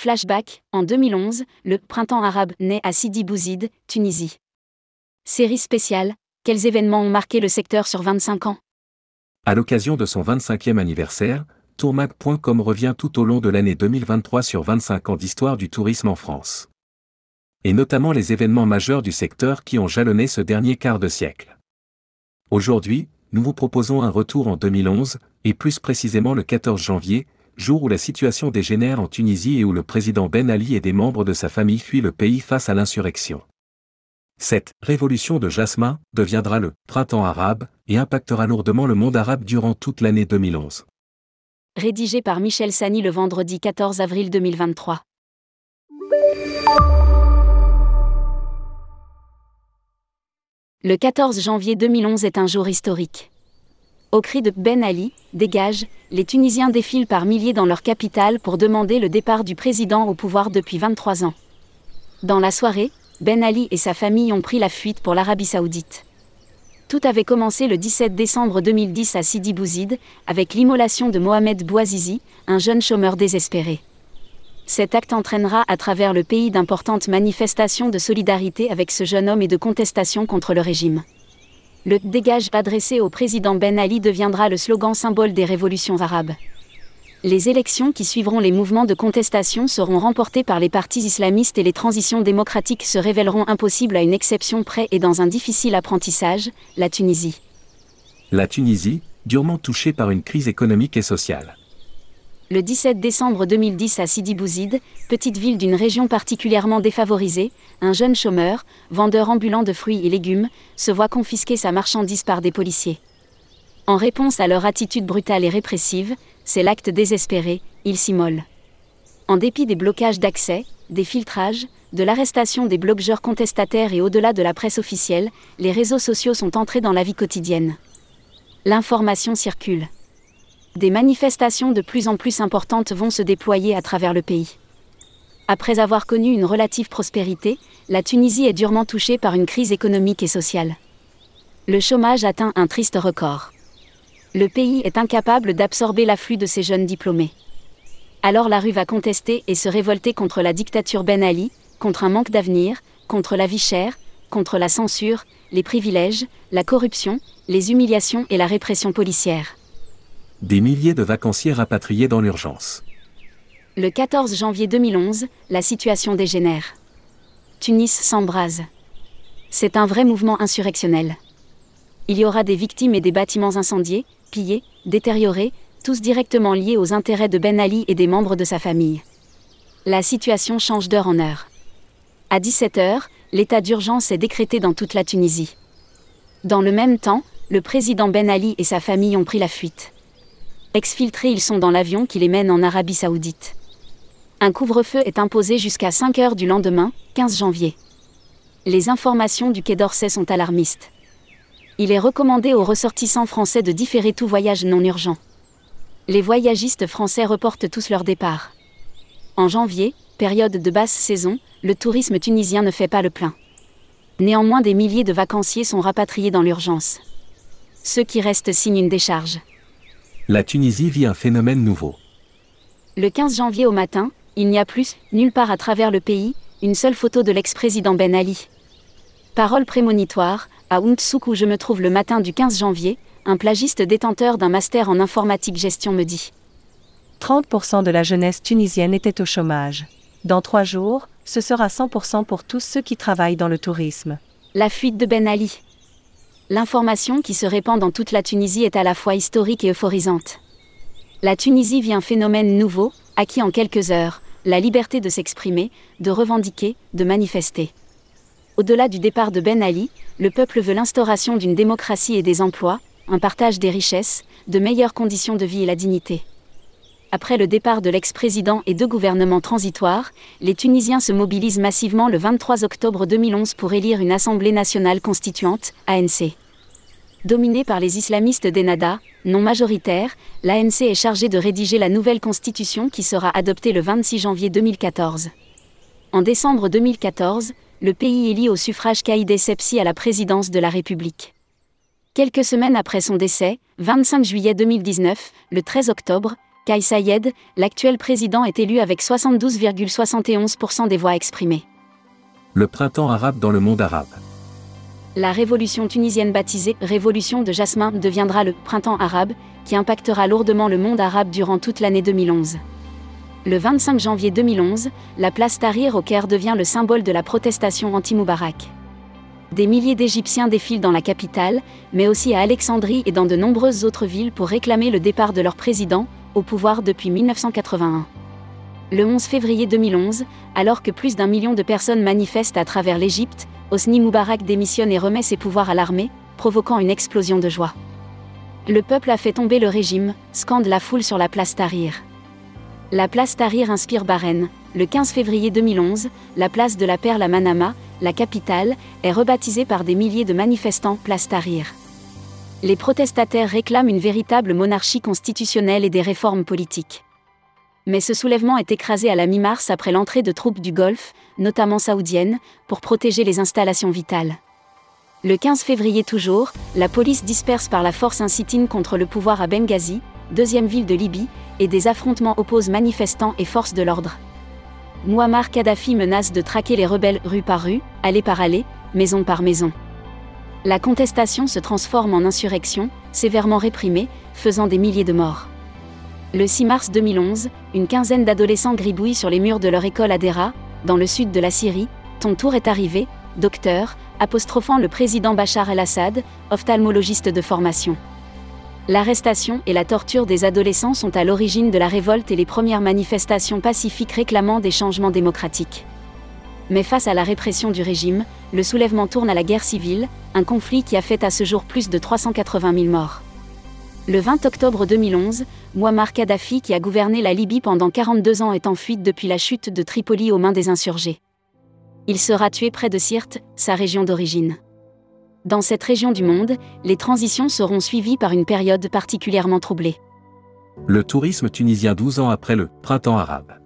Flashback, en 2011, le printemps arabe naît à Sidi Bouzid, Tunisie. Série spéciale, quels événements ont marqué le secteur sur 25 ans? À l'occasion de son 25e anniversaire, tourmag.com revient tout au long de l'année 2023 sur 25 ans d'histoire du tourisme en France. Et notamment les événements majeurs du secteur qui ont jalonné ce dernier quart de siècle. Aujourd'hui, nous vous proposons un retour en 2011, et plus précisément le 14 janvier, jour où la situation dégénère en Tunisie et où le président Ben Ali et des membres de sa famille fuient le pays face à l'insurrection. Cette révolution de Jasmin deviendra le printemps arabe et impactera lourdement le monde arabe durant toute l'année 2011. Rédigé par Michel Sani le vendredi 14 avril 2023. Le 14 janvier 2011 est un jour historique. Au cri de Ben Ali, dégage, les Tunisiens défilent par milliers dans leur capitale pour demander le départ du président au pouvoir depuis 23 ans. Dans la soirée, Ben Ali et sa famille ont pris la fuite pour l'Arabie saoudite. Tout avait commencé le 17 décembre 2010 à Sidi Bouzid, avec l'immolation de Mohamed Bouazizi, un jeune chômeur désespéré. Cet acte entraînera à travers le pays d'importantes manifestations de solidarité avec ce jeune homme et de contestation contre le régime. Le dégage adressé au président Ben Ali deviendra le slogan symbole des révolutions arabes. Les élections qui suivront les mouvements de contestation seront remportées par les partis islamistes et les transitions démocratiques se révéleront impossibles à une exception près et dans un difficile apprentissage, la Tunisie. La Tunisie, durement touchée par une crise économique et sociale le 17 décembre 2010 à Sidi Bouzid, petite ville d'une région particulièrement défavorisée, un jeune chômeur, vendeur ambulant de fruits et légumes, se voit confisquer sa marchandise par des policiers. En réponse à leur attitude brutale et répressive, c'est l'acte désespéré, il s'immole. En dépit des blocages d'accès, des filtrages, de l'arrestation des blogueurs contestataires et au-delà de la presse officielle, les réseaux sociaux sont entrés dans la vie quotidienne. L'information circule des manifestations de plus en plus importantes vont se déployer à travers le pays. Après avoir connu une relative prospérité, la Tunisie est durement touchée par une crise économique et sociale. Le chômage atteint un triste record. Le pays est incapable d'absorber l'afflux de ces jeunes diplômés. Alors la rue va contester et se révolter contre la dictature Ben Ali, contre un manque d'avenir, contre la vie chère, contre la censure, les privilèges, la corruption, les humiliations et la répression policière des milliers de vacanciers rapatriés dans l'urgence. Le 14 janvier 2011, la situation dégénère. Tunis s'embrase. C'est un vrai mouvement insurrectionnel. Il y aura des victimes et des bâtiments incendiés, pillés, détériorés, tous directement liés aux intérêts de Ben Ali et des membres de sa famille. La situation change d'heure en heure. À 17h, l'état d'urgence est décrété dans toute la Tunisie. Dans le même temps, le président Ben Ali et sa famille ont pris la fuite. Exfiltrés, ils sont dans l'avion qui les mène en Arabie saoudite. Un couvre-feu est imposé jusqu'à 5 heures du lendemain, 15 janvier. Les informations du Quai d'Orsay sont alarmistes. Il est recommandé aux ressortissants français de différer tout voyage non urgent. Les voyagistes français reportent tous leur départ. En janvier, période de basse saison, le tourisme tunisien ne fait pas le plein. Néanmoins, des milliers de vacanciers sont rapatriés dans l'urgence. Ceux qui restent signent une décharge la Tunisie vit un phénomène nouveau. Le 15 janvier au matin, il n'y a plus, nulle part à travers le pays, une seule photo de l'ex-président Ben Ali. Parole prémonitoire, à Ountsuk où je me trouve le matin du 15 janvier, un plagiste détenteur d'un master en informatique gestion me dit 30% de la jeunesse tunisienne était au chômage. Dans trois jours, ce sera 100% pour tous ceux qui travaillent dans le tourisme. La fuite de Ben Ali l'information qui se répand dans toute la Tunisie est à la fois historique et euphorisante. La Tunisie vit un phénomène nouveau, acquis en quelques heures, la liberté de s'exprimer, de revendiquer, de manifester. Au-delà du départ de Ben Ali, le peuple veut l'instauration d'une démocratie et des emplois, un partage des richesses, de meilleures conditions de vie et la dignité. Après le départ de l'ex-président et deux gouvernements transitoires, les Tunisiens se mobilisent massivement le 23 octobre 2011 pour élire une Assemblée nationale constituante, ANC. Dominée par les islamistes d'Ennahda, non majoritaire, l'ANC est chargée de rédiger la nouvelle constitution qui sera adoptée le 26 janvier 2014. En décembre 2014, le pays élit au suffrage Kaïdé Sepsi à la présidence de la République. Quelques semaines après son décès, 25 juillet 2019, le 13 octobre, Kai Sayed, l'actuel président est élu avec 72,71% des voix exprimées. Le printemps arabe dans le monde arabe. La révolution tunisienne baptisée Révolution de Jasmin deviendra le printemps arabe, qui impactera lourdement le monde arabe durant toute l'année 2011. Le 25 janvier 2011, la place Tahrir au Caire devient le symbole de la protestation anti-Moubarak. Des milliers d'Égyptiens défilent dans la capitale, mais aussi à Alexandrie et dans de nombreuses autres villes pour réclamer le départ de leur président, au pouvoir depuis 1981. Le 11 février 2011, alors que plus d'un million de personnes manifestent à travers l'Égypte, Hosni Moubarak démissionne et remet ses pouvoirs à l'armée, provoquant une explosion de joie. Le peuple a fait tomber le régime, scande la foule sur la place Tahrir. La place Tahrir inspire Bahreïn. Le 15 février 2011, la place de la Perle à Manama, la capitale, est rebaptisée par des milliers de manifestants place Tahrir. Les protestataires réclament une véritable monarchie constitutionnelle et des réformes politiques. Mais ce soulèvement est écrasé à la mi-mars après l'entrée de troupes du Golfe, notamment saoudiennes, pour protéger les installations vitales. Le 15 février toujours, la police disperse par la force un sit-in contre le pouvoir à Benghazi, deuxième ville de Libye, et des affrontements opposent manifestants et forces de l'ordre. Muammar Kadhafi menace de traquer les rebelles rue par rue, allée par allée, maison par maison. La contestation se transforme en insurrection, sévèrement réprimée, faisant des milliers de morts. Le 6 mars 2011, une quinzaine d'adolescents gribouillent sur les murs de leur école à Dera, dans le sud de la Syrie. Ton tour est arrivé, docteur, apostrophant le président Bachar el-Assad, ophtalmologiste de formation. L'arrestation et la torture des adolescents sont à l'origine de la révolte et les premières manifestations pacifiques réclamant des changements démocratiques. Mais face à la répression du régime, le soulèvement tourne à la guerre civile, un conflit qui a fait à ce jour plus de 380 000 morts. Le 20 octobre 2011, Muammar Kadhafi, qui a gouverné la Libye pendant 42 ans, est en fuite depuis la chute de Tripoli aux mains des insurgés. Il sera tué près de Sirte, sa région d'origine. Dans cette région du monde, les transitions seront suivies par une période particulièrement troublée. Le tourisme tunisien 12 ans après le printemps arabe.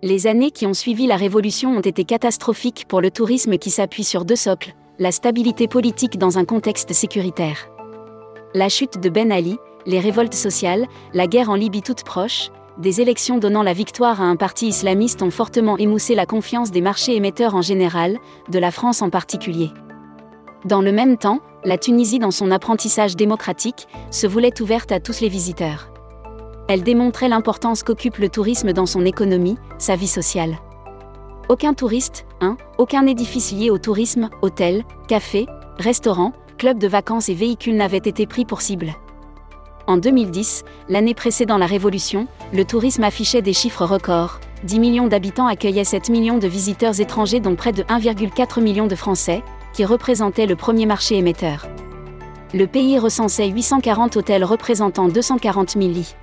Les années qui ont suivi la révolution ont été catastrophiques pour le tourisme qui s'appuie sur deux socles, la stabilité politique dans un contexte sécuritaire. La chute de Ben Ali, les révoltes sociales, la guerre en Libye toute proche, des élections donnant la victoire à un parti islamiste ont fortement émoussé la confiance des marchés émetteurs en général, de la France en particulier. Dans le même temps, la Tunisie dans son apprentissage démocratique, se voulait ouverte à tous les visiteurs. Elle démontrait l'importance qu'occupe le tourisme dans son économie, sa vie sociale. Aucun touriste, hein, aucun édifice lié au tourisme, hôtel, café, restaurant, club de vacances et véhicules n'avait été pris pour cible. En 2010, l'année précédant la Révolution, le tourisme affichait des chiffres records. 10 millions d'habitants accueillaient 7 millions de visiteurs étrangers dont près de 1,4 million de Français, qui représentait le premier marché émetteur. Le pays recensait 840 hôtels représentant 240 000 lits.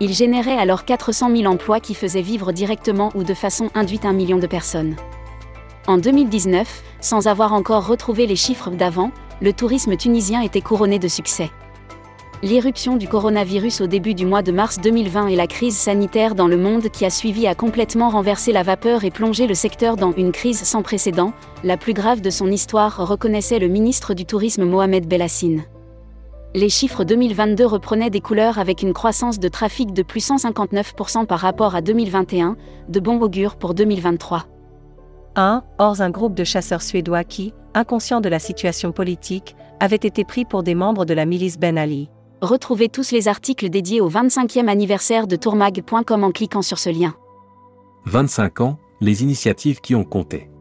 Il générait alors 400 000 emplois qui faisaient vivre directement ou de façon induite un million de personnes. En 2019, sans avoir encore retrouvé les chiffres d'avant, le tourisme tunisien était couronné de succès l'irruption du coronavirus au début du mois de mars 2020 et la crise sanitaire dans le monde qui a suivi a complètement renversé la vapeur et plongé le secteur dans une crise sans précédent, la plus grave de son histoire, reconnaissait le ministre du Tourisme Mohamed Bellassine. Les chiffres 2022 reprenaient des couleurs avec une croissance de trafic de plus 159% par rapport à 2021, de bon augure pour 2023. 1. Or, un groupe de chasseurs suédois qui, inconscient de la situation politique, avait été pris pour des membres de la milice Ben Ali. Retrouvez tous les articles dédiés au 25e anniversaire de tourmag.com en cliquant sur ce lien. 25 ans, les initiatives qui ont compté.